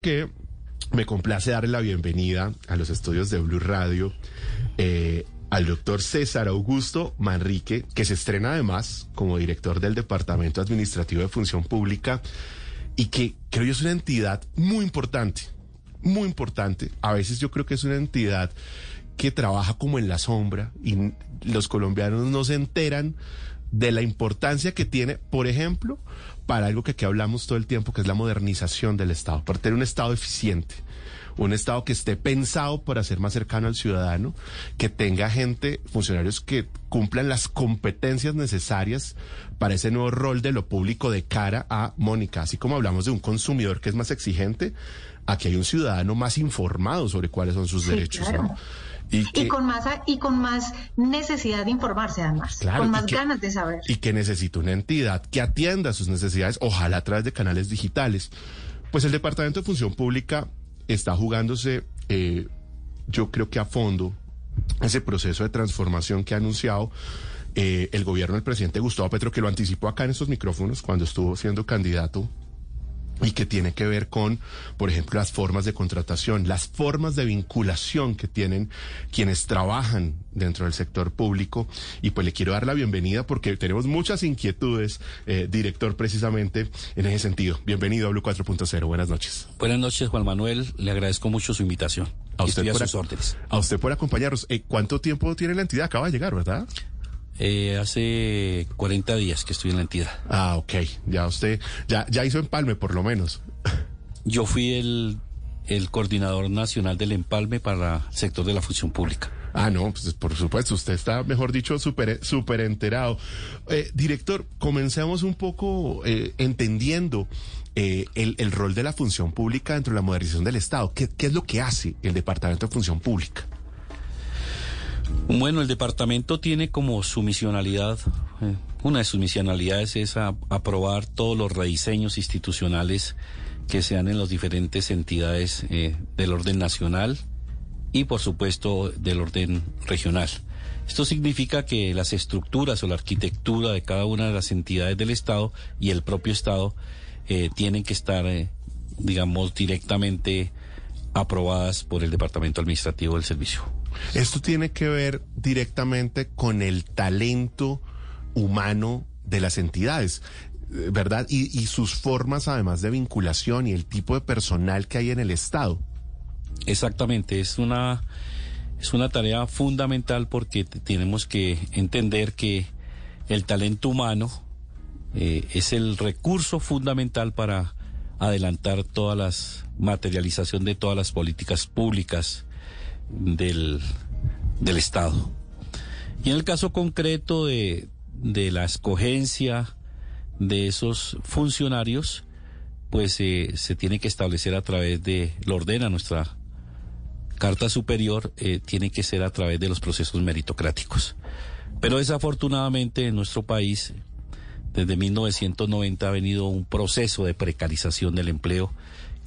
que me complace darle la bienvenida a los estudios de Blue Radio eh, al doctor César Augusto Manrique, que se estrena además como director del Departamento Administrativo de Función Pública y que creo yo es una entidad muy importante, muy importante. A veces yo creo que es una entidad que trabaja como en la sombra y los colombianos no se enteran de la importancia que tiene, por ejemplo, para algo que aquí hablamos todo el tiempo, que es la modernización del Estado, para tener un Estado eficiente, un Estado que esté pensado para ser más cercano al ciudadano, que tenga gente, funcionarios que cumplan las competencias necesarias para ese nuevo rol de lo público de cara a Mónica. Así como hablamos de un consumidor que es más exigente, aquí hay un ciudadano más informado sobre cuáles son sus derechos. Y, con más y con más necesidad de informarse además, con más ganas de saber. Y que necesita una entidad que atienda sus necesidades, ojalá a través de canales digitales. Pues el Departamento de Función Pública está jugándose, eh, yo creo que a fondo, ese proceso de transformación que ha anunciado eh, el gobierno del presidente Gustavo Petro, que lo anticipó acá en estos micrófonos cuando estuvo siendo candidato y que tiene que ver con, por ejemplo, las formas de contratación, las formas de vinculación que tienen quienes trabajan dentro del sector público. Y pues le quiero dar la bienvenida porque tenemos muchas inquietudes, eh, director, precisamente en ese sentido. Bienvenido a Blue 4.0. Buenas noches. Buenas noches, Juan Manuel. Le agradezco mucho su invitación. A usted, por, sus órdenes. a usted por acompañarnos. Eh, ¿Cuánto tiempo tiene la entidad? Acaba de llegar, ¿verdad? Eh, hace 40 días que estoy en la entidad. Ah, ok. Ya usted, ya, ya hizo empalme por lo menos. Yo fui el, el coordinador nacional del empalme para el sector de la función pública. Ah, no, pues por supuesto, usted está, mejor dicho, súper super enterado. Eh, director, comencemos un poco eh, entendiendo eh, el, el, rol de la función pública dentro de la modernización del Estado. ¿Qué, ¿Qué es lo que hace el Departamento de Función Pública? Bueno, el departamento tiene como su misionalidad, eh, una de sus misionalidades es aprobar todos los rediseños institucionales que sean en las diferentes entidades eh, del orden nacional y por supuesto del orden regional. Esto significa que las estructuras o la arquitectura de cada una de las entidades del Estado y el propio Estado eh, tienen que estar, digamos, directamente aprobadas por el Departamento Administrativo del Servicio. Esto tiene que ver directamente con el talento humano de las entidades. ¿Verdad? Y, sus formas además de vinculación y el tipo de personal que hay en el Estado. Exactamente, es una, es una tarea fundamental porque tenemos que entender que el talento humano eh, es el recurso fundamental para adelantar todas las materialización de todas las políticas públicas del, del Estado. Y en el caso concreto de, de la escogencia de esos funcionarios, pues eh, se tiene que establecer a través de, lo ordena nuestra Carta Superior, eh, tiene que ser a través de los procesos meritocráticos. Pero desafortunadamente en nuestro país, desde 1990 ha venido un proceso de precarización del empleo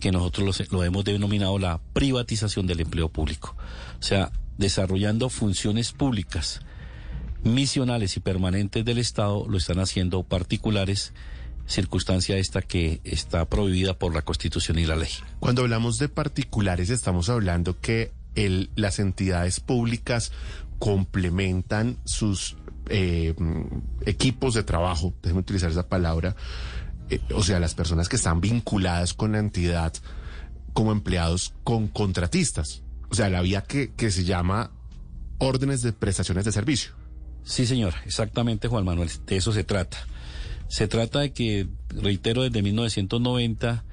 que nosotros lo, hemos denominado la privatización del empleo público. O sea, desarrollando funciones públicas, misionales y permanentes del Estado, lo están haciendo particulares circunstancia esta que está prohibida por la Constitución y la ley. Cuando hablamos de particulares, estamos hablando que las entidades públicas complementan sus eh, equipos de trabajo, déjeme utilizar esa palabra, eh, o sea, las personas que están vinculadas con la entidad como empleados con contratistas. O sea, la vía que, que se llama órdenes de prestaciones de servicio. Sí, señor, exactamente, Juan Manuel, de eso se trata. Se trata de que, reitero, desde 1990,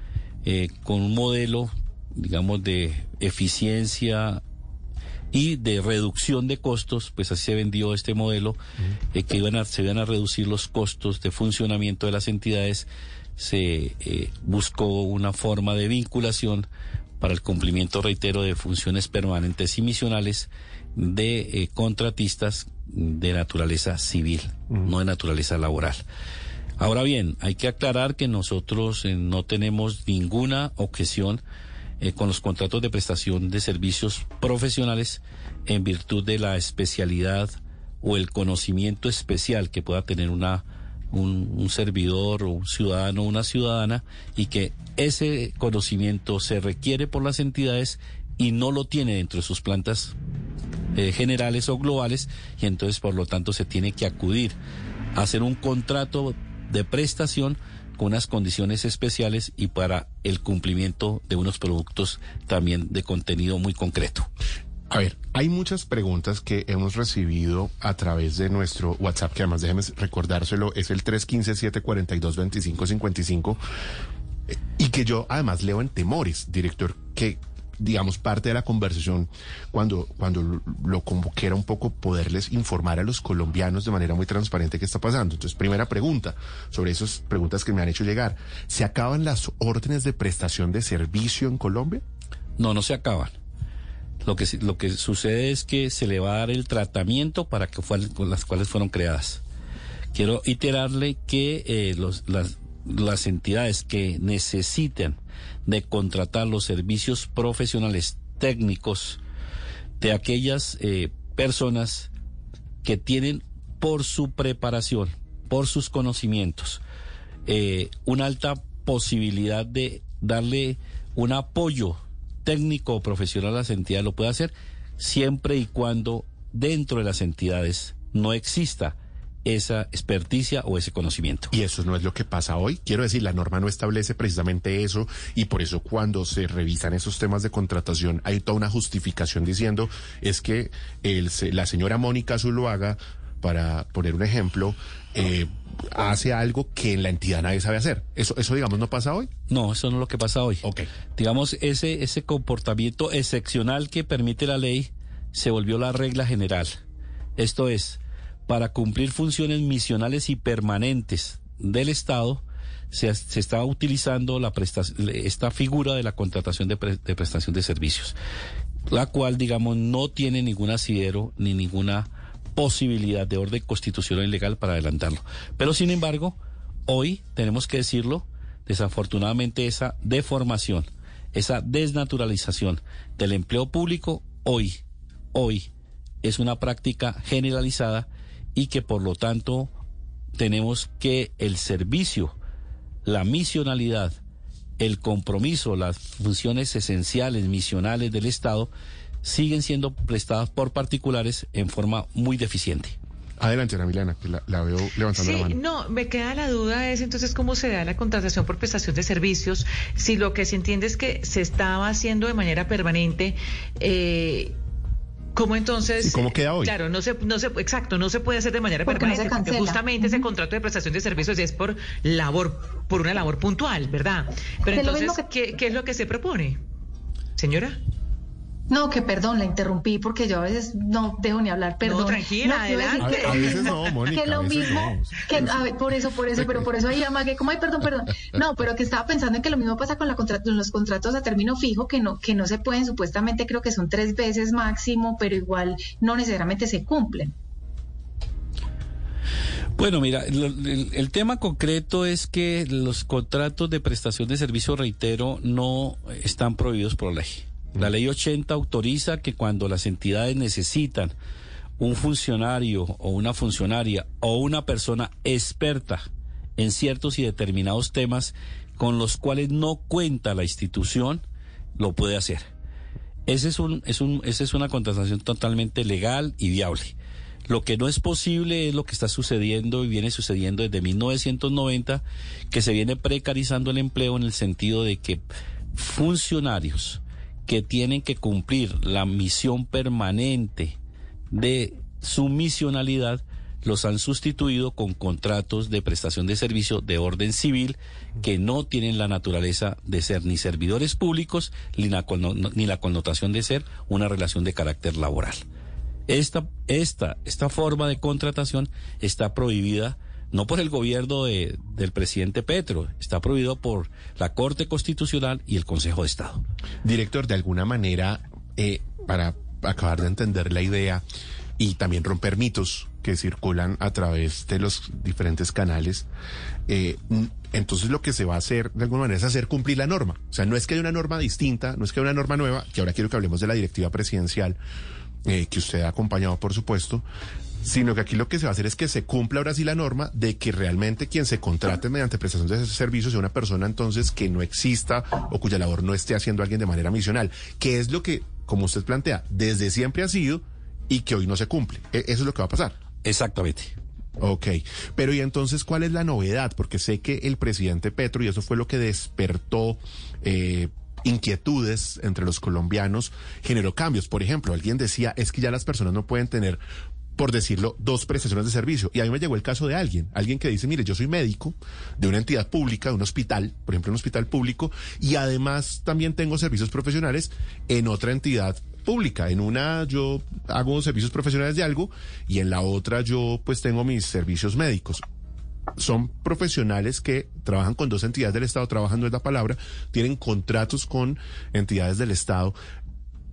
eh, con un modelo, digamos, de eficiencia y de reducción de costos, pues así se vendió este modelo, eh, que iban a, se iban a reducir los costos de funcionamiento de las entidades, se eh, buscó una forma de vinculación para el cumplimiento, reitero, de funciones permanentes y misionales de eh, contratistas de naturaleza civil, no de naturaleza laboral. Ahora bien, hay que aclarar que nosotros no tenemos ninguna objeción eh, con los contratos de prestación de servicios profesionales en virtud de la especialidad o el conocimiento especial que pueda tener una un, servidor un ciudadano una ciudadana y que ese conocimiento se requiere por las entidades y no lo tiene dentro de sus plantas eh, generales o globales y entonces por lo tanto se tiene que acudir a hacer un contrato de prestación con unas condiciones especiales y para el cumplimiento de unos productos también de contenido muy concreto. A ver, hay muchas preguntas que hemos recibido a través de nuestro WhatsApp, que además déjeme recordárselo, es el 315-742-2555, eh, y que yo además leo en temores, director, que digamos, parte de la conversación cuando, cuando lo convoqué era un poco poderles informar a los colombianos de manera muy transparente qué está pasando. Entonces, primera pregunta sobre esas preguntas que me han hecho llegar. ¿Se acaban las órdenes de prestación de servicio en Colombia? No, no se acaban. Lo que, lo que sucede es que se le va a dar el tratamiento para que con las cuales fueron creadas. Quiero iterarle que eh, las, las entidades que necesiten de contratar los servicios profesionales técnicos de aquellas eh, personas que tienen por su preparación, por sus conocimientos, eh, una alta posibilidad de darle un apoyo técnico o profesional a las entidades, lo puede hacer siempre y cuando dentro de las entidades no exista esa experticia o ese conocimiento. Y eso no es lo que pasa hoy. Quiero decir, la norma no establece precisamente eso y por eso cuando se revisan esos temas de contratación hay toda una justificación diciendo es que el, la señora Mónica Zuluaga, para poner un ejemplo, eh, hace algo que en la entidad nadie sabe hacer. Eso, eso digamos, no pasa hoy. No, eso no es lo que pasa hoy. Ok. Digamos, ese, ese comportamiento excepcional que permite la ley se volvió la regla general. Esto es, para cumplir funciones misionales y permanentes del Estado, se, se está utilizando la esta figura de la contratación de, prestación de servicios, la cual, digamos, no tiene ningún asidero ni ninguna posibilidad de orden constitucional y legal para adelantarlo. Pero, sin embargo, hoy tenemos que decirlo, desafortunadamente esa deformación, esa desnaturalización del empleo público, hoy, hoy, es una práctica generalizada y que por lo tanto tenemos que el servicio, la misionalidad, el compromiso, las funciones esenciales, misionales del Estado, siguen siendo prestadas por particulares en forma muy deficiente. Adelante, Ana Milena, que la, veo levantando la mano. No, me queda la duda es entonces cómo se da la contratación por prestación de servicios, si lo que se entiende es que se estaba haciendo de manera permanente eh, ¿Cómo entonces? cómo queda hoy? Claro, no se, no se, exacto, no se puede hacer de manera permanente, porque justamente ese contrato de prestación de servicios es por labor, por una labor puntual, ¿verdad? Pero entonces, ¿qué, ¿qué es lo que se propone? Señora. No, que perdón, la interrumpí porque yo a veces no dejo ni hablar, perdón. No, tranquila, adelante. a, veces no, Mónica. Que lo mismo, que, a ver, por eso, por eso, pero por eso ahí que como, ay, perdón, perdón. No, pero que estaba pensando en que lo mismo pasa con la los contratos a término fijo, que no, que no se pueden, supuestamente creo que son tres veces máximo, pero igual no necesariamente se cumplen. Bueno, mira, el, tema concreto es que los contratos de prestación de servicio, reitero, no están prohibidos por ley. La ley 80 autoriza que cuando las entidades necesitan un funcionario o una funcionaria o una persona experta en ciertos y determinados temas con los cuales no cuenta la institución, lo puede hacer. Ese es un, es un, esa es una contratación totalmente legal y viable. Lo que no es posible es lo que está sucediendo y viene sucediendo desde 1990, que se viene precarizando el empleo en el sentido de que funcionarios, que tienen que cumplir la misión permanente de su misionalidad, los han sustituido con contratos de prestación de servicio de orden civil que no tienen la naturaleza de ser ni servidores públicos ni la, connotación de ser una relación de carácter laboral. Esta, esta, esta forma de contratación está prohibida no por el gobierno de, del presidente Petro, está prohibido por la Corte Constitucional y el Consejo de Estado. Director, de alguna manera, eh, para acabar de entender la idea y también romper mitos que circulan a través de los diferentes canales, eh, entonces lo que se va a hacer de alguna manera es hacer cumplir la norma. O sea, no es que haya una norma distinta, no es que haya una norma nueva, que ahora quiero que hablemos de la directiva presidencial, eh, que usted ha acompañado, por supuesto, sino que aquí lo que se va a hacer es que se cumpla ahora sí la norma de que realmente quien se contrate mediante prestación de servicios sea una persona entonces que no exista o cuya labor no esté haciendo alguien de manera misional, que es lo que, como usted plantea, desde siempre ha sido y que hoy no se cumple. E, eso es lo que va a pasar. Exactamente. Ok, pero y entonces, ¿cuál es la novedad? Porque sé que el presidente Petro, y eso fue lo que despertó eh, inquietudes entre los colombianos, generó cambios. Por ejemplo, alguien decía, es que ya las personas no pueden tener por decirlo, dos prestaciones de servicio. Y a mí me llegó el caso de alguien, alguien que dice, mire, yo soy médico de una entidad pública, de un hospital, por ejemplo, un hospital público, y además también tengo servicios profesionales en otra entidad pública. En una yo hago servicios profesionales de algo y en la otra yo pues tengo mis servicios médicos son profesionales que trabajan con dos entidades del Estado, trabajando es la palabra, tienen contratos con entidades del Estado.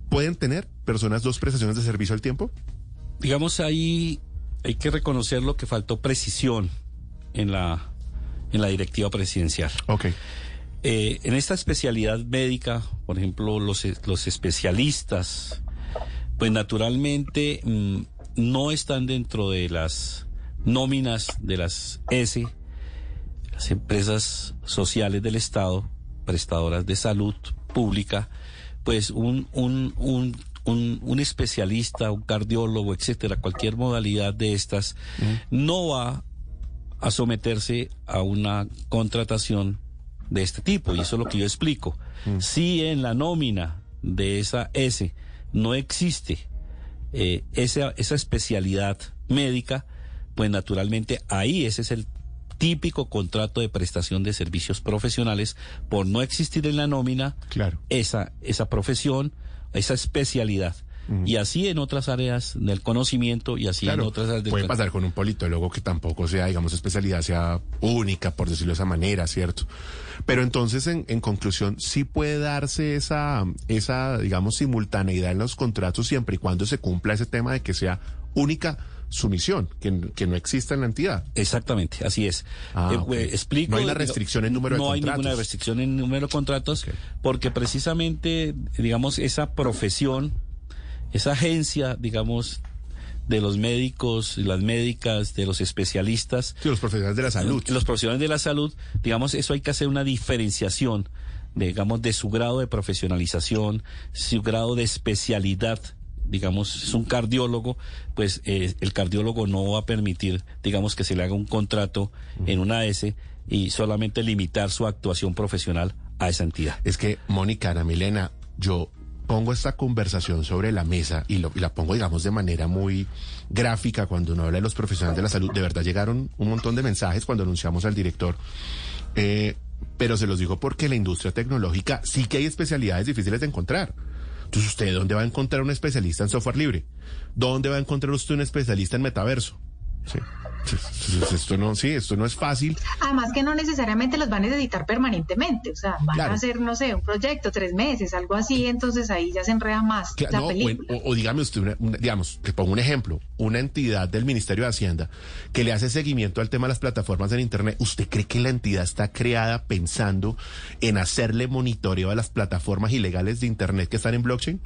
¿Pueden tener personas dos prestaciones de servicio al tiempo? Digamos, ahí hay que reconocer lo que faltó precisión en la, en la directiva presidencial. Ok. Eh, en esta especialidad médica, por ejemplo, los, los especialistas, pues naturalmente mm, no están dentro de las nóminas de las S, las empresas sociales del Estado, prestadoras de salud pública, pues un, un, un un, especialista, un cardiólogo, etcétera, cualquier modalidad de estas, no va a someterse a una contratación de este tipo. Y eso es lo que yo explico. Si en la nómina de esa S no existe eh, esa, esa especialidad médica, pues naturalmente ahí ese es el típico contrato de prestación de servicios profesionales por no existir en la nómina claro. esa, esa profesión esa especialidad. Y así en otras áreas del conocimiento y así en otras áreas del Puede pasar con un politólogo que tampoco sea, digamos, especialidad sea única, por decirlo de esa manera, ¿cierto? Pero entonces, en, en conclusión, sí puede darse esa, esa, digamos, simultaneidad en los contratos siempre y cuando se cumpla ese tema de que sea única sumisión, que, que no exista en la entidad. Exactamente, así es. Ah, eh, eh, explico. No hay una restricción en número de contratos. No hay ninguna restricción en número de contratos, porque precisamente, digamos, esa profesión, esa agencia, digamos, de los médicos, las médicas, de los especialistas. Sí, los profesionales de la salud. Los profesionales de la salud, digamos, eso hay que hacer una diferenciación, digamos, de su grado de profesionalización, su grado de especialidad digamos, es un cardiólogo, pues eh, el cardiólogo no va a permitir, digamos, que se le haga un contrato en una S y solamente limitar su actuación profesional a esa entidad. Es que, Mónica, Ana Milena, yo pongo esta conversación sobre la mesa y, lo, y, la pongo, digamos, de manera muy gráfica cuando uno habla de los profesionales de la salud. De verdad llegaron un montón de mensajes cuando anunciamos al director. Eh, pero se los digo porque la industria tecnológica sí que hay especialidades difíciles de encontrar. Entonces, ¿usted dónde va a encontrar un especialista en software libre? ¿Dónde va a encontrar usted un especialista en metaverso? Sí. Esto no, sí, esto no es fácil. Además que no necesariamente los van a necesitar permanentemente, o sea, van a hacer, no sé, un proyecto, tres meses, algo así, entonces ahí ya se enreda más la película. O, dígame usted, digamos, te pongo un ejemplo, una entidad del Ministerio de Hacienda que le hace seguimiento al tema de las plataformas en Internet, ¿usted cree que la entidad está creada pensando en hacerle monitoreo a las plataformas ilegales de Internet que están en blockchain?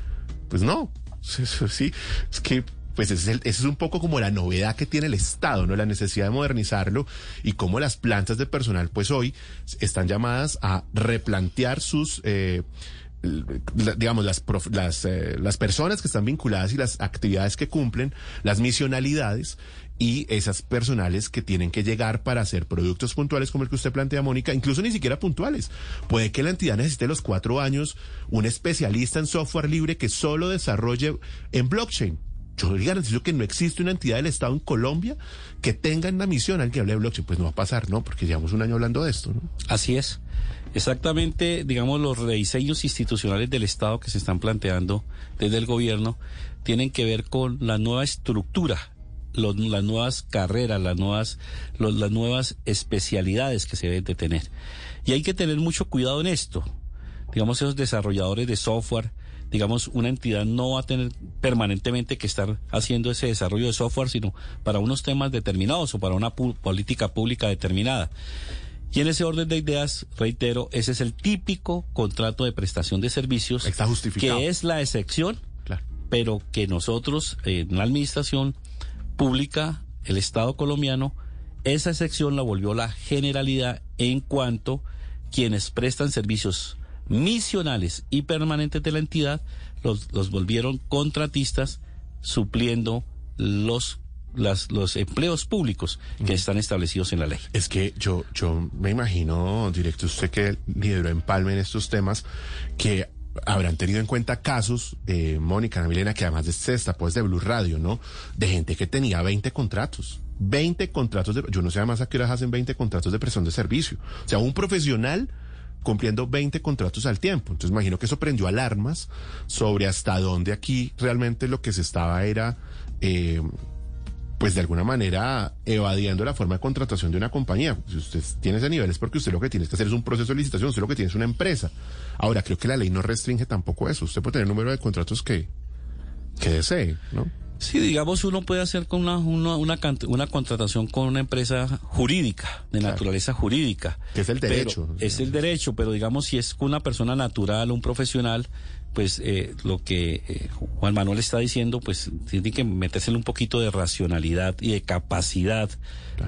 Pues no, sí, es que pues ese es, es, un poco como la novedad que tiene el Estado, ¿no? La necesidad de modernizarlo y cómo las plantas de personal, pues hoy están llamadas a replantear sus... Eh, digamos, las, las, eh, las personas que están vinculadas y las actividades que cumplen, las misionalidades y esas personales que tienen que llegar para hacer productos puntuales como el que usted plantea, Mónica, incluso ni siquiera puntuales. Puede que la entidad necesite los cuatro años un especialista en software libre que solo desarrolle en blockchain yo le garantizo que no existe una entidad del Estado en Colombia que tenga una misión al que hable de blockchain. Pues no va a pasar, ¿no? Porque llevamos un año hablando de esto, ¿no? Así es. Exactamente, digamos, los rediseños institucionales del Estado que se están planteando desde el gobierno tienen que ver con la nueva estructura, las nuevas carreras, las nuevas, las nuevas especialidades que se deben de tener. Y hay que tener mucho cuidado en esto. Digamos, esos desarrolladores de software, digamos, una entidad no va a tener permanentemente que estar haciendo ese desarrollo de software, sino para unos temas determinados o para una política pública determinada. Y en ese orden de ideas, reitero, ese es el típico contrato de prestación de servicios. Está justificado. Que es la excepción, pero que nosotros en la administración pública, el Estado colombiano, esa excepción la volvió la generalidad en cuanto quienes prestan servicios misionales y permanentes de la entidad los, los volvieron contratistas supliendo los las, los empleos públicos que están establecidos en la ley. Es que yo, yo me imagino, directo, usted que lideró empalme en estos temas, que habrán tenido en cuenta casos, eh, Mónica, Milena, que además de esta, pues de Blue Radio, ¿no? De gente que tenía 20 contratos. 20 contratos de, yo no sé además a qué horas hacen 20 contratos de presión de servicio. O sea, un profesional cumpliendo 20 contratos al tiempo. Entonces imagino que eso prendió alarmas sobre hasta dónde aquí realmente lo que se estaba era eh, pues de alguna manera evadiendo la forma de contratación de una compañía. Si usted tiene ese nivel es porque usted lo que tiene que hacer es un proceso de licitación, usted lo que tiene es una empresa. Ahora, creo que la ley no restringe tampoco eso. Usted puede tener el número de contratos que, que desee, ¿no? Sí, digamos, uno puede hacer con una, una, una, contratación con una empresa jurídica, de naturaleza jurídica. Que es el derecho. es el derecho, pero digamos, si es con una persona natural, un profesional, pues eh, lo que eh, Juan Manuel está diciendo, pues tiene que meterse un poquito de racionalidad y de capacidad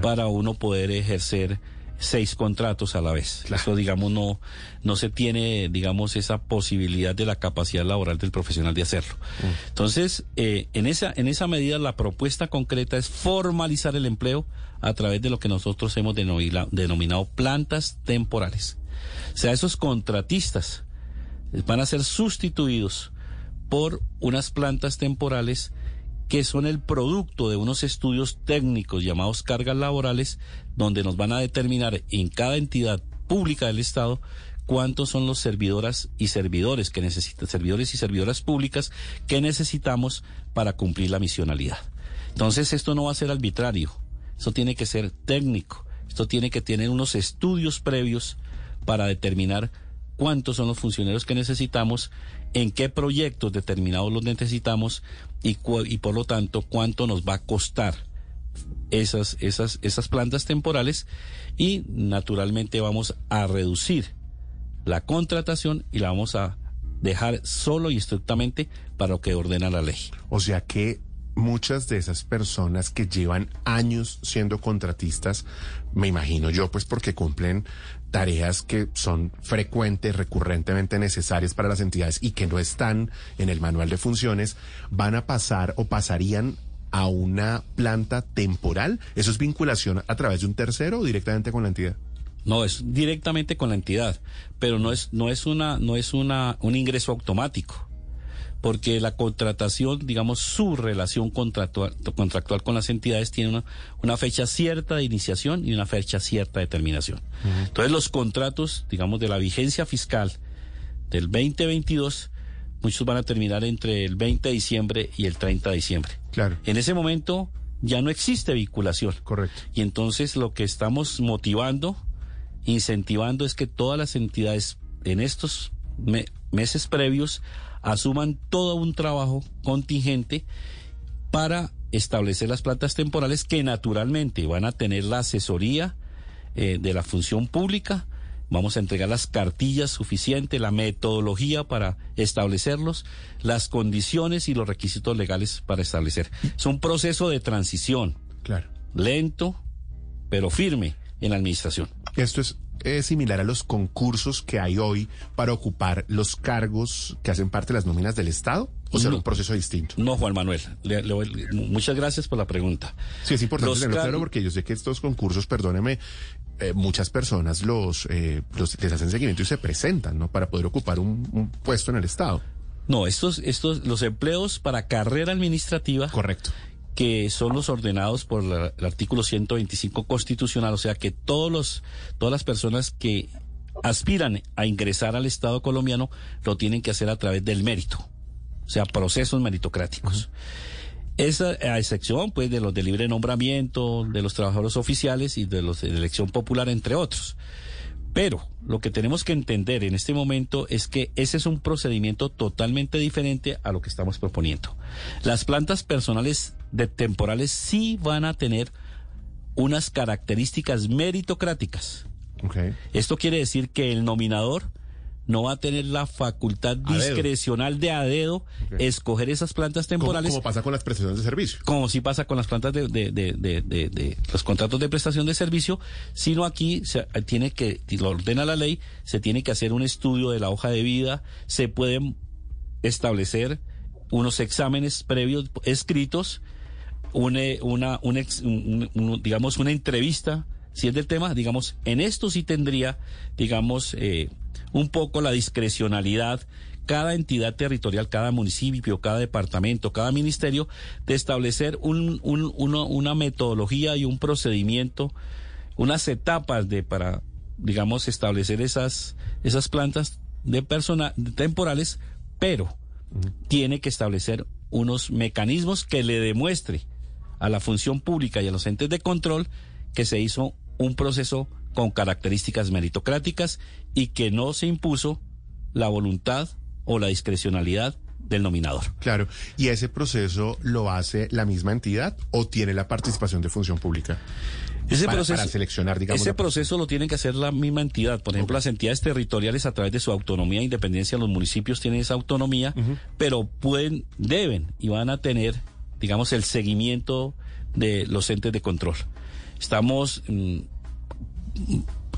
para uno poder ejercer seis contratos a la vez. Eso, digamos, no, no se tiene, digamos, esa posibilidad de la capacidad laboral del profesional de hacerlo. Mm. Entonces, eh, en, esa, en esa medida, la propuesta concreta es formalizar el empleo a través de lo que nosotros hemos denominado plantas temporales. O sea, esos contratistas van a ser sustituidos por unas plantas temporales que son el producto de unos estudios técnicos llamados cargas laborales, donde nos van a determinar en cada entidad pública del Estado cuántos son los servidoras y servidores que necesitan, servidores y servidoras públicas que necesitamos para cumplir la misionalidad. Entonces esto no va a ser arbitrario, esto tiene que ser técnico, esto tiene que tener unos estudios previos para determinar cuántos son los funcionarios que necesitamos, en qué proyectos determinados los necesitamos y, y por lo tanto cuánto nos va a costar esas, esas, esas plantas temporales y naturalmente vamos a reducir la contratación y la vamos a dejar solo y estrictamente para lo que ordena la ley. O sea que muchas de esas personas que llevan años siendo contratistas, me imagino yo, pues porque cumplen tareas que son frecuentes, recurrentemente necesarias para las entidades y que no están en el manual de funciones, van a pasar o pasarían a una planta temporal. ¿Eso es vinculación a través de un tercero o directamente con la entidad? No, es directamente con la entidad, pero no es, no es una, no es una, un ingreso automático porque la contratación, digamos, su relación contractual, contractual con las entidades tiene una, fecha cierta de iniciación y una fecha cierta de terminación. Entonces los contratos, digamos, de la vigencia fiscal del 2022, muchos van a terminar entre el 20 de diciembre y el 30 de diciembre. Claro. En ese momento ya no existe vinculación. Correcto. Y entonces lo que estamos motivando, incentivando es que todas las entidades en estos meses previos asuman todo un trabajo contingente para establecer las plantas temporales que naturalmente van a tener la asesoría eh, de la función pública. Vamos a entregar las cartillas suficientes, la metodología para establecerlos, las condiciones y los requisitos legales para establecer. Es un proceso de transición. Claro. Lento, pero firme en la administración. Esto es es similar a los concursos que hay hoy para ocupar los cargos que hacen parte de las nóminas del Estado? ¿O será un proceso distinto? No, Juan Manuel. muchas gracias por la pregunta. Sí, es importante tenerlo claro porque yo sé que estos concursos, perdóneme, eh, muchas personas los, eh, los, les hacen seguimiento y se presentan, ¿no? Para poder ocupar un, un puesto en el Estado. No, estos, estos, los empleos para carrera administrativa. Correcto que son los ordenados por el artículo 125 constitucional, o sea que todos los, todas las personas que aspiran a ingresar al Estado colombiano lo tienen que hacer a través del mérito, o sea, procesos meritocráticos. Esa, a excepción, pues, de los de libre nombramiento, de los trabajadores oficiales y de los de elección popular, entre otros. Pero lo que tenemos que entender en este momento es que ese es un procedimiento totalmente diferente a lo que estamos proponiendo. Las plantas personales de temporales sí van a tener unas características meritocráticas. Esto quiere decir que el nominador no va a tener la facultad discrecional de a dedo escoger esas plantas temporales. Como, pasa con las prestaciones de servicio. Como si pasa con las plantas de, de, de, los contratos de prestación de servicio, sino aquí se tiene que, lo ordena la ley, se tiene que hacer un estudio de la hoja de vida, se pueden establecer unos exámenes previos escritos, una, una un, digamos, una entrevista, si es del tema, digamos, en esto sí tendría, digamos, eh, un poco la discrecionalidad. Cada entidad territorial, cada municipio, cada departamento, cada ministerio, de establecer un, una metodología y un procedimiento, unas etapas de para, digamos, establecer esas, esas plantas de persona, temporales, pero tiene que establecer unos mecanismos que le demuestre a la función pública y a los entes de control que se hizo un proceso con características meritocráticas y que no se impuso la voluntad o la discrecionalidad del nominador. Claro, ¿y ese proceso lo hace la misma entidad o tiene la participación de función pública? Ese proceso, para seleccionar, digamos. Ese proceso lo tiene que hacer la misma entidad. Por ejemplo, las entidades territoriales a través de su autonomía e independencia, los municipios tienen esa autonomía, pero pueden, deben y van a tener, digamos, el seguimiento de los entes de control. Estamos mm,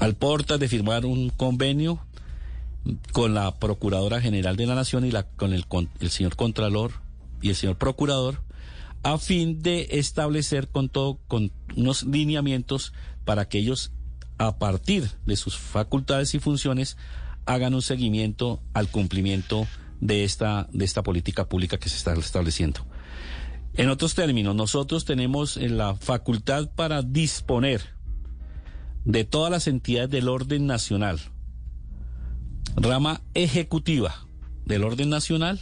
al portas de firmar un convenio con la Procuradora General de la Nación y la, con el, el señor Contralor y el señor Procurador a fin de establecer con todo, con unos lineamientos para que ellos, a partir de sus facultades y funciones, hagan un seguimiento al cumplimiento de esta, de esta política pública que se está estableciendo. En otros términos, nosotros tenemos la facultad para disponer de todas las entidades del orden nacional, rama ejecutiva del orden nacional,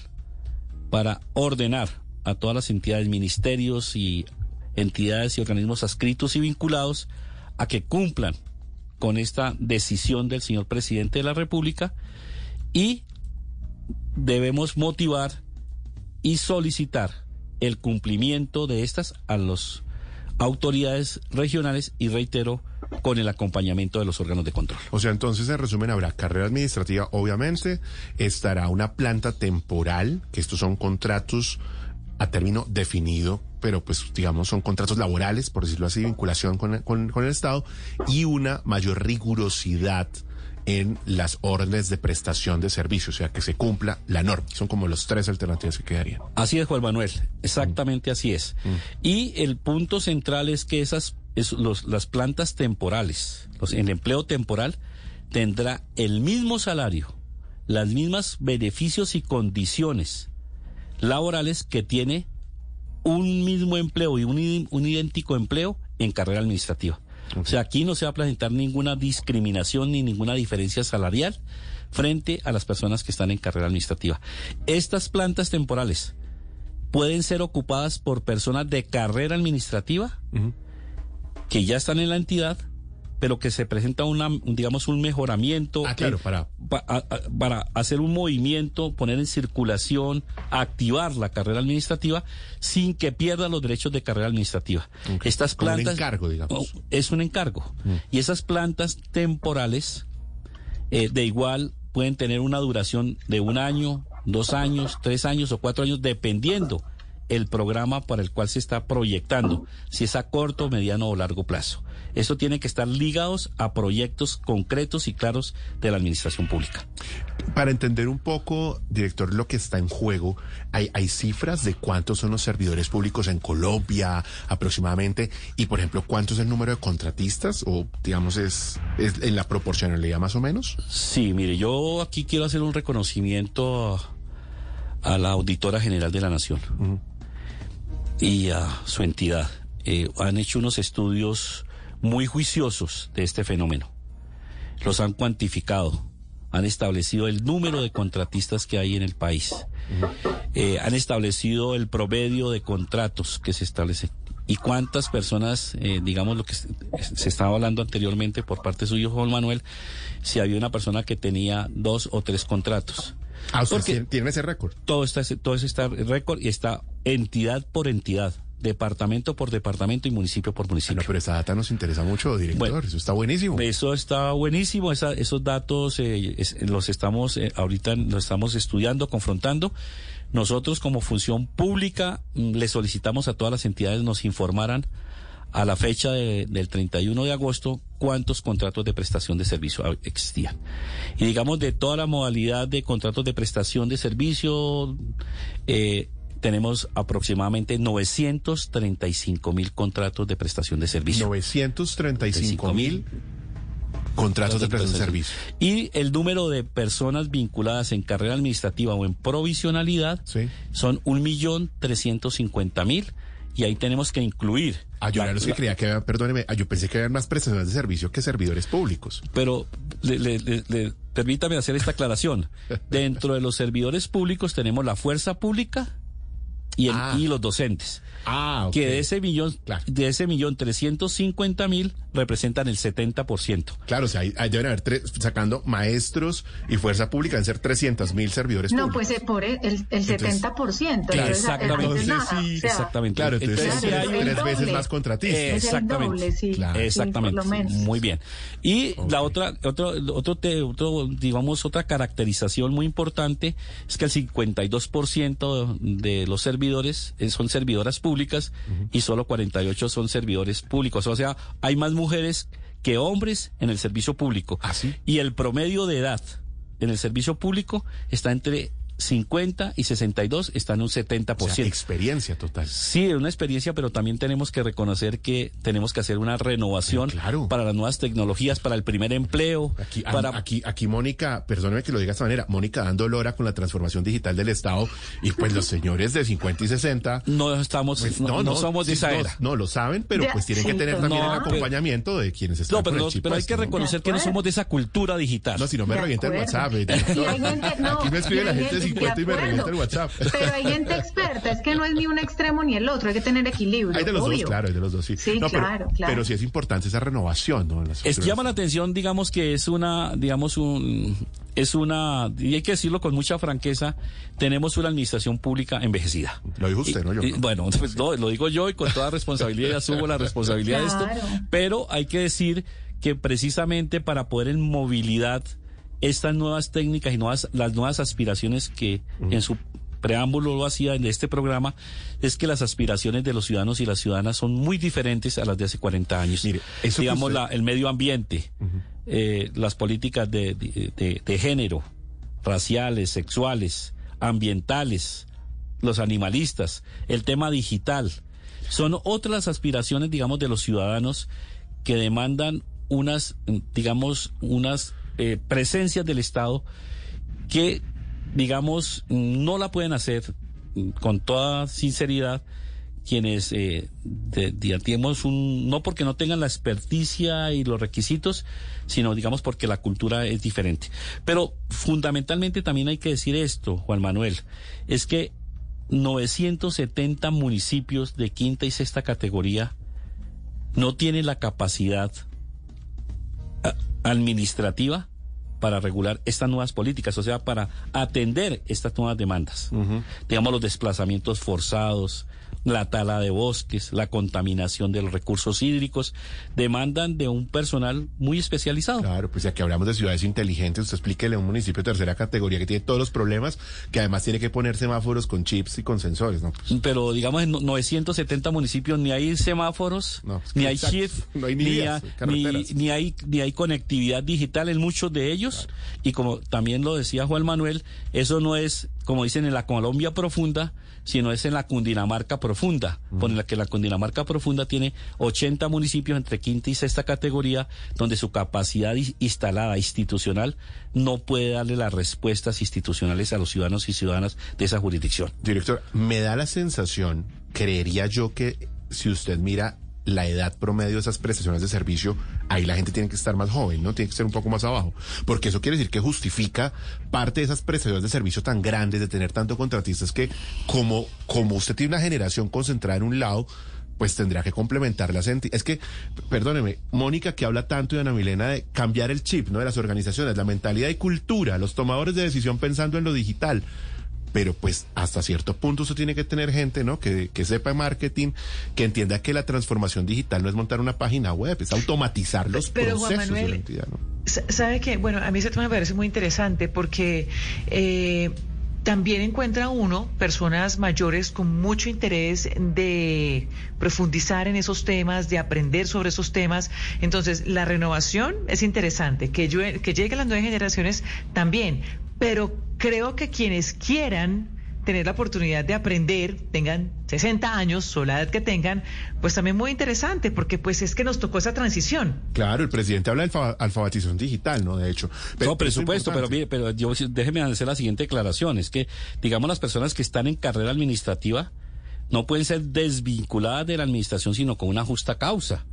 para ordenar a todas las entidades, ministerios y entidades y organismos adscritos y vinculados a que cumplan con esta decisión del señor presidente de la República y debemos motivar y solicitar el cumplimiento de estas a las autoridades regionales y reitero con el acompañamiento de los órganos de control. O sea, entonces en resumen habrá carrera administrativa, obviamente, estará una planta temporal, que estos son contratos a término definido, pero pues digamos son contratos laborales, por decirlo así, vinculación con, con el Estado, y una mayor rigurosidad en las órdenes de prestación de servicio, o sea, que se cumpla la norma. Son como los tres alternativas que quedarían. Así es, Juan Manuel, exactamente así es. Mm. Y el punto central es que esas los, las plantas temporales, los, el empleo temporal, tendrá el mismo salario, las mismas beneficios y condiciones laborales que tiene un mismo empleo y un, un idéntico empleo en carrera administrativa. O sea, aquí no se va a presentar ninguna discriminación ni ninguna diferencia salarial frente a las personas que están en carrera administrativa. Estas plantas temporales pueden ser ocupadas por personas de carrera administrativa que ya están en la entidad, pero que se presenta una, digamos, un mejoramiento ah, claro, para... para hacer un movimiento, poner en circulación, activar la carrera administrativa sin que pierda los derechos de carrera administrativa. Estas plantas... un encargo, digamos. Oh, es un encargo. Mm. Y esas plantas temporales, eh, de igual, pueden tener una duración de un año, dos años, tres años o cuatro años, dependiendo el programa para el cual se está proyectando, si es a corto, mediano o largo plazo. Eso tiene que estar ligados a proyectos concretos y claros de la administración pública. Para entender un poco, director, lo que está en juego, hay, hay cifras de cuántos son los servidores públicos en Colombia aproximadamente y, por ejemplo, cuánto es el número de contratistas o, digamos, es, es en la proporcionalidad más o menos. Sí, mire, yo aquí quiero hacer un reconocimiento a, la Auditora General de la Nación y a su entidad. Eh, han hecho unos estudios muy juiciosos de este fenómeno. Los han cuantificado, han establecido el número de contratistas que hay en el país, eh, han establecido el promedio de contratos que se establecen y cuántas personas, eh, digamos lo que se estaba hablando anteriormente por parte suyo, Juan Manuel, si había una persona que tenía dos o tres contratos. Ah, Porque tiene ese récord. Todo está, todo ese récord y está entidad por entidad departamento por departamento y municipio por municipio. pero esa data nos interesa mucho, director. eso está buenísimo. Eso está buenísimo. esos datos eh, los estamos eh, ahorita los estamos estudiando, confrontando. Nosotros como función pública mm, le solicitamos a todas las entidades nos informaran a la fecha del 31 de agosto cuántos contratos de prestación de servicio existían. Y digamos, de toda la modalidad de contratos de prestación de servicio, eh, tenemos aproximadamente 935 mil contratos de prestación de servicio. 935 mil contratos de prestación de servicio. Y el número de personas vinculadas en carrera administrativa o en provisionalidad son un millón trescientos cincuenta mil y ahí tenemos que incluir. Ah, yo que creía que perdóneme, ah, yo pensé que había más prestaciones de servicio que servidores públicos. Pero le, permítame hacer esta aclaración. Dentro de los servidores públicos tenemos la fuerza pública y, ah. y los docentes. Ah, Que de ese millón, de ese millón trescientos cincuenta mil representan el 70%. Claro, o sea, hay, deben haber sacando maestros y fuerza pública, deben ser 300 mil servidores no, públicos. No, pues por el, el 70%. Claro, exactamente. exactamente. Claro, entonces, hay tres veces más contratistas. Exactamente. sí. Exactamente. Muy bien. Y la otra, otro, otro, otro, digamos, otra caracterización muy importante es que el 52% de los servidores eh, son servidoras públicas y solo 48 son servidores públicos. O sea, hay más mujeres que hombres en el servicio público. ¿Ah, y el promedio de edad en el servicio público está entre 50 y 62 están en un 70%. O sea, experiencia total. Sí, una experiencia, pero también tenemos que reconocer que tenemos que hacer una renovación para las nuevas tecnologías, para el primer empleo. Aquí, para... aquí, aquí Mónica, perdóneme que lo diga de esta manera, Mónica dando lora con la transformación digital del Estado y pues los señores de 50 y 60 no estamos, pues, no, no, somos de esa era. No, lo saben, pero pues tienen que tener también el acompañamiento de quienes están No, pero, pero hay este, que reconocer que no somos de esa cultura digital. No, si no me revienta el WhatsApp. aquí me escribe la gente pero hay gente experta, es que no es ni un extremo ni el otro, hay que tener equilibrio. Hay de los dos, claro, hay de los dos, sí. Sí, claro, pero, pero, sí es importante esa renovación, ¿no? Es, llama la atención, digamos que es una, digamos, un es una, y hay que decirlo con mucha franqueza, tenemos una administración pública envejecida. Lo dijo usted, ¿no? Yo, bueno, pues, no, lo digo yo y con toda responsabilidad y asumo la responsabilidad de esto, pero hay que decir que precisamente para poder en movilidad estas nuevas técnicas y nuevas, las nuevas aspiraciones que en su preámbulo lo hacía en este programa, es que las aspiraciones de los ciudadanos y las ciudadanas son muy diferentes a las de hace 40 años. Digamos, la, el medio ambiente, eh, las políticas de, de, género, raciales, sexuales, ambientales, los animalistas, el tema digital, son otras aspiraciones, digamos, de los ciudadanos que demandan unas, digamos, unas eh, presencias del Estado que, digamos, no la pueden hacer con toda sinceridad quienes eh, un no porque no tengan la experticia y los requisitos sino digamos porque la cultura es diferente. Pero fundamentalmente también hay que decir esto Juan Manuel es que 970 municipios de quinta y sexta categoría no tienen la capacidad administrativa para regular estas nuevas políticas, o sea, para atender estas nuevas demandas. Digamos, los desplazamientos forzados, la tala de bosques, la contaminación de los recursos hídricos, demandan de un personal muy especializado. Claro, pues ya que hablamos de ciudades inteligentes, usted explíquele a un municipio de tercera categoría que tiene todos los problemas, que además tiene que poner semáforos con chips y con sensores, ¿no? Pues Pero digamos en 970 municipios ni hay semáforos, ni hay chips, ni, hay, ni hay conectividad digital en muchos de ellos y como también lo decía Juan Manuel, eso no es como dicen en la Colombia profunda, sino es en la Cundinamarca profunda, por la que la Cundinamarca profunda tiene 80 municipios entre quinta y sexta categoría, donde su capacidad instalada institucional no puede darle las respuestas institucionales a los ciudadanos y ciudadanas de esa jurisdicción. Director, me da la sensación, creería yo que si usted mira la edad promedio de esas prestaciones de servicio, ahí la gente tiene que estar más joven, ¿no? Tiene que ser un poco más abajo. Porque eso quiere decir que justifica parte de esas prestaciones de servicio tan grandes, de tener tanto contratistas que como, como usted tiene una generación concentrada en un lado, pues tendría que complementar las Es que, perdóneme, Mónica que habla tanto y Ana Milena de cambiar el chip, ¿no? De las organizaciones, la mentalidad y cultura, los tomadores de decisión pensando en lo digital pero pues hasta cierto punto usted tiene que tener gente, ¿no? Que, que sepa marketing, que entienda que la transformación digital no es montar una página web, es automatizar los pero, procesos de la entidad, ¿no? ¿Sabe qué? Bueno, a mí ese tema me parece muy interesante porque... Eh, también encuentra uno personas mayores con mucho interés de profundizar en esos temas, de aprender sobre esos temas. Entonces, la renovación es interesante, que, que lleguen las nuevas generaciones también, pero creo que quienes quieran tener la oportunidad de aprender, tengan 60 años o la edad que tengan, pues también muy interesante, porque pues es que nos tocó esa transición. Claro, el presidente habla de alfabetización digital, ¿no? De hecho. Pero, no, presupuesto, pero mire, pero yo déjeme hacer la siguiente declaración, es que, digamos, las personas que están en carrera administrativa, no pueden ser desvinculadas de la administración, sino con una justa causa.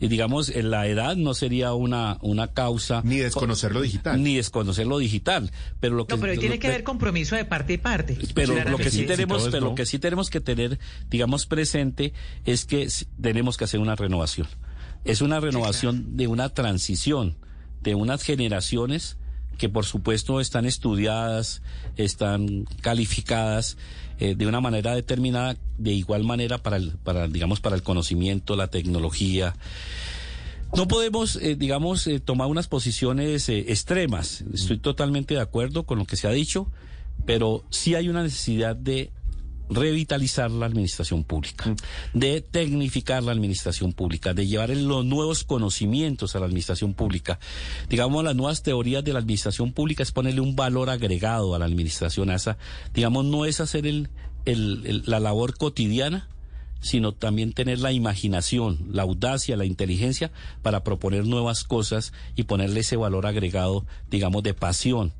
y digamos, la edad no sería una, una causa. Ni desconocer lo digital. Ni desconocer lo digital. Pero lo que. No, pero tiene que haber compromiso de parte y parte. Pero lo que sí, tenemos, pero lo que sí tenemos que tener, digamos, presente es que tenemos que hacer una renovación. Es una renovación de una transición de unas generaciones que por supuesto están estudiadas, están calificadas eh, de una manera determinada, de igual manera para el, para, digamos, para el conocimiento, la tecnología. No podemos, eh, digamos, eh, tomar unas posiciones extremas. Estoy totalmente de acuerdo con lo que se ha dicho, pero sí hay una necesidad de revitalizar la administración pública, de tecnificar la administración pública, de llevar los nuevos conocimientos a la administración pública. Digamos, las nuevas teorías de la administración pública es ponerle un valor agregado a la administración. esa, digamos, no es hacer el, la labor cotidiana, sino también tener la imaginación, la audacia, la inteligencia para proponer nuevas cosas y ponerle ese valor agregado, digamos, de pasión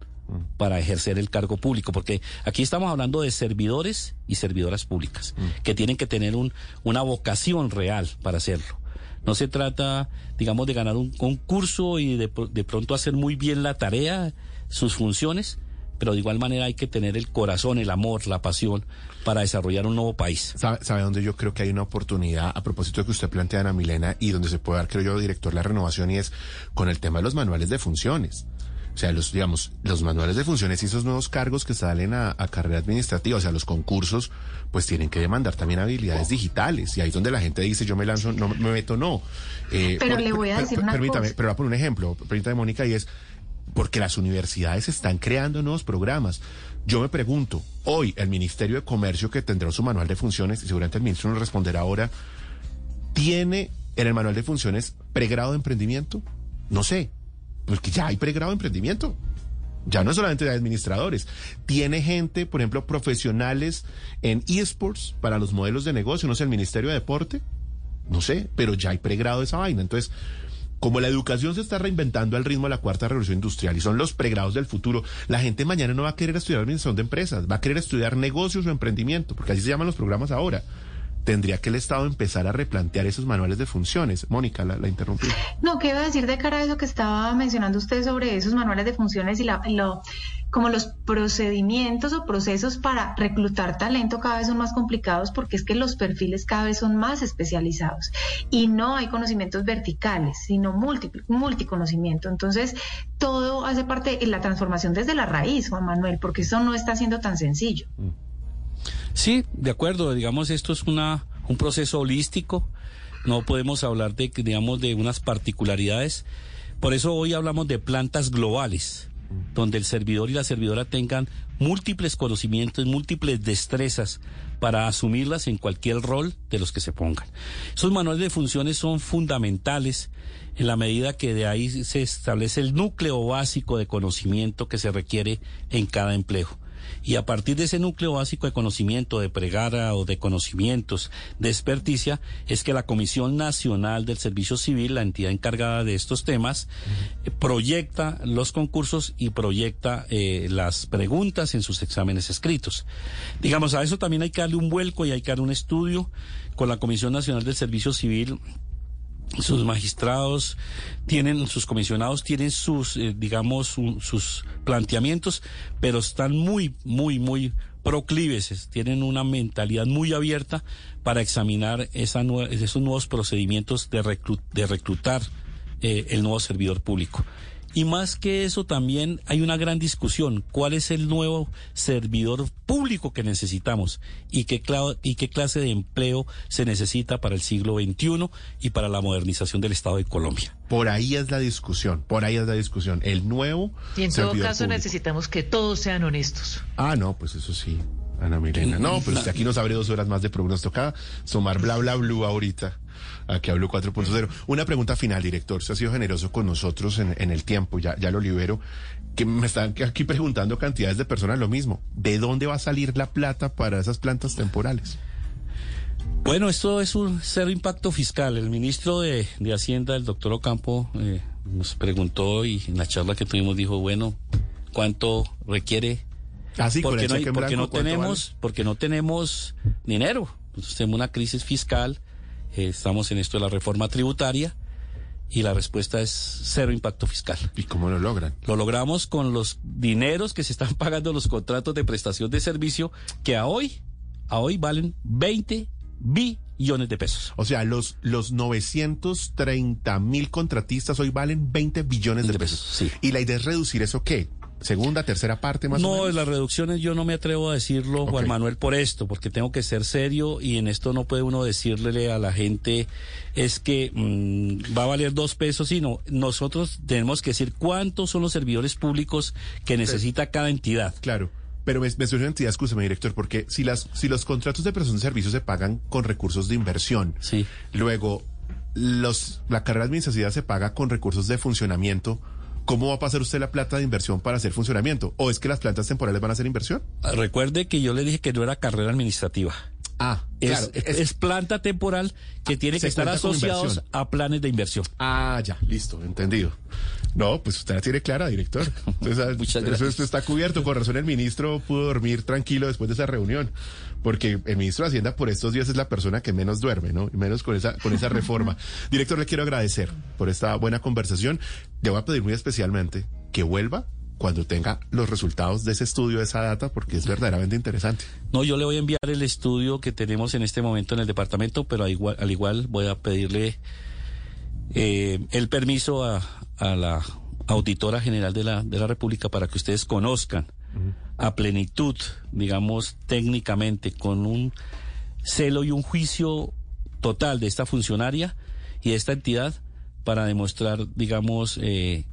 para ejercer el cargo público, porque aquí estamos hablando de servidores y servidoras públicas, mm. que tienen que tener un, una vocación real para hacerlo. No se trata, digamos, de ganar un concurso y de, de pronto hacer muy bien la tarea, sus funciones, pero de igual manera hay que tener el corazón, el amor, la pasión para desarrollar un nuevo país. ¿Sabe, ¿Sabe, dónde yo creo que hay una oportunidad a propósito de que usted plantea, Ana Milena, y donde se puede dar, creo yo, director, la renovación y es con el tema de los manuales de funciones? O sea, los, digamos, los manuales de funciones y esos nuevos cargos que salen a, carrera administrativa, o sea, los concursos, pues tienen que demandar también habilidades digitales. Y ahí es donde la gente dice, yo me lanzo, no me meto, no. Eh, pero le voy a decir una permítame, Pero voy a poner un ejemplo, permítame, Mónica, y es porque las universidades están creando nuevos programas. Yo me pregunto, hoy el Ministerio de Comercio, que tendrá su manual de funciones, y seguramente el ministro nos responderá ahora, ¿tiene en el manual de funciones pregrado de emprendimiento? No sé, pues que ya hay pregrado de emprendimiento. Ya no solamente de administradores. Tiene gente, por ejemplo, profesionales en esports para los modelos de negocio, no sé, el Ministerio de Deporte. No sé, pero ya hay pregrado de esa vaina. Entonces, como la educación se está reinventando al ritmo de la cuarta revolución industrial y son los pregrados del futuro, la gente mañana no va a querer estudiar administración de empresas, va a querer estudiar negocios o emprendimiento, porque así se llaman los programas ahora tendría que el Estado empezar a replantear esos manuales de funciones. Mónica, la, interrumpí. No, ¿qué iba a decir de cara a eso que estaba mencionando usted sobre esos manuales de funciones y la, lo, como los procedimientos o procesos para reclutar talento cada vez son más complicados porque es que los perfiles cada vez son más especializados y no hay conocimientos verticales, sino multi, multiconocimiento. Entonces, todo hace parte de la transformación desde la raíz, Juan Manuel, porque eso no está siendo tan sencillo. Mm. Sí, de acuerdo. Digamos, esto es una, un proceso holístico. No podemos hablar de, digamos, de unas particularidades. Por eso hoy hablamos de plantas globales, donde el servidor y la servidora tengan múltiples conocimientos, múltiples destrezas para asumirlas en cualquier rol de los que se pongan. Esos manuales de funciones son fundamentales en la medida que de ahí se establece el núcleo básico de conocimiento que se requiere en cada empleo. Y a partir de ese núcleo básico de conocimiento, de pregara o de conocimientos, de experticia, es que la Comisión Nacional del Servicio Civil, la entidad encargada de estos temas, proyecta los concursos y proyecta eh, las preguntas en sus exámenes escritos. Digamos, a eso también hay que darle un vuelco y hay que dar un estudio con la Comisión Nacional del Servicio Civil sus magistrados tienen, sus comisionados tienen sus, eh, digamos, sus planteamientos, pero están muy, muy, muy proclives, tienen una mentalidad muy abierta para examinar esa esos nuevos procedimientos de, de reclutar eh, el nuevo servidor público. Y más que eso, también hay una gran discusión. ¿Cuál es el nuevo servidor público que necesitamos? ¿Y qué, y qué clase de empleo se necesita para el siglo XXI y para la modernización del Estado de Colombia? Por ahí es la discusión, por ahí es la discusión. El nuevo. Y en todo caso necesitamos que todos sean honestos. Ah, no, pues eso sí. Ana Milena. No, pues aquí nos abre dos horas más de programa. Nos toca sumar bla bla blue ahorita. Aquí hablo 4.0. Una pregunta final, director. Se ha sido generoso con nosotros en, el tiempo, ya, ya lo libero. Que me están aquí preguntando cantidades de personas lo mismo. ¿De dónde va a salir la plata para esas plantas temporales? Bueno, esto es un cero impacto fiscal. El ministro de, Hacienda, el doctor Ocampo, eh, nos preguntó y en la charla que tuvimos dijo, bueno, ¿cuánto requiere? Ah, porque, no, porque no tenemos, porque no tenemos dinero. tenemos una crisis fiscal, eh, estamos en esto de la reforma tributaria y la respuesta es cero impacto fiscal. ¿Y cómo lo logran? Lo logramos con los dineros que se están pagando los contratos de prestación de servicio que a hoy, a hoy valen 20 billones de pesos. O sea, los, los 930 mil contratistas hoy valen 20 billones de, pesos. Sí. ¿Y la idea es reducir eso qué? Segunda, tercera parte más no, o menos? las reducciones yo no me atrevo a decirlo, Juan Manuel, por esto, porque tengo que ser serio y en esto no puede uno decirle a la gente es que mm, va a valer dos pesos, sino nosotros tenemos que decir cuántos son los servidores públicos que necesita cada entidad. Claro. Pero me, me una entidad, escúcheme, director, porque si las si los contratos de prestación de servicios se pagan con recursos de inversión, sí. luego los la carrera administrativa se paga con recursos de funcionamiento, ¿cómo va a pasar usted la plata de inversión para hacer funcionamiento? ¿O es que las plantas temporales van a hacer inversión? Recuerde que yo le dije que no era carrera administrativa. Ah, es, es, planta temporal que tiene que estar asociados a planes de inversión. Ah, ya, listo, entendido. No, pues usted la tiene clara, director. Entonces, Muchas gracias. Eso está cubierto. Con razón el ministro pudo dormir tranquilo después de esa reunión. Porque el ministro de Hacienda por estos días es la persona que menos duerme, ¿no? Y menos con esa, con esa reforma. director, le quiero agradecer por esta buena conversación. Le voy a pedir muy especialmente que vuelva cuando tenga los resultados de ese estudio, de esa data, porque es verdaderamente interesante. No, yo le voy a enviar el estudio que tenemos en este momento en el departamento, pero al igual, al igual voy a pedirle eh, el permiso a, la auditora general de la, de la República para que ustedes conozcan a plenitud, digamos, técnicamente, con un celo y un juicio total de esta funcionaria y de esta entidad para demostrar, digamos, eh,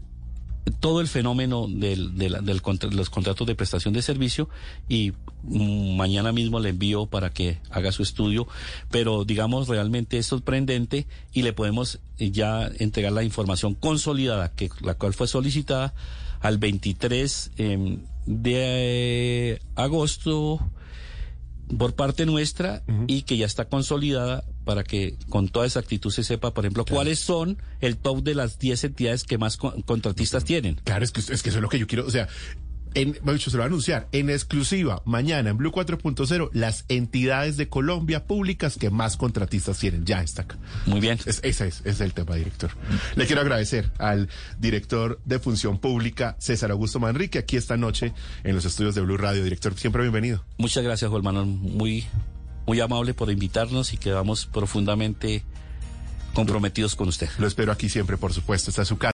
todo el fenómeno del, de los contratos de prestación de servicio y mañana mismo le envío para que haga su estudio, pero digamos realmente es sorprendente y le podemos ya entregar la información consolidada, que la cual fue solicitada al 23 em, de agosto por parte nuestra y que ya está consolidada para que con toda exactitud se sepa, por ejemplo, cuáles son el top de las 10 entidades que más contratistas tienen. Claro, es que, es que eso es lo que yo quiero, o sea, en, dicho, se lo va a anunciar en exclusiva mañana en Blue 4.0 las entidades de Colombia públicas que más contratistas tienen. Ya está acá. Muy bien. ese es, el tema, director. Le quiero agradecer al director de Función Pública, César Augusto Manrique, aquí esta noche en los estudios de Blue Radio. Director, siempre bienvenido. Muchas gracias, Juan Manuel. Muy, muy amable por invitarnos y quedamos profundamente comprometidos con usted. Lo espero aquí siempre, por supuesto. Está su casa.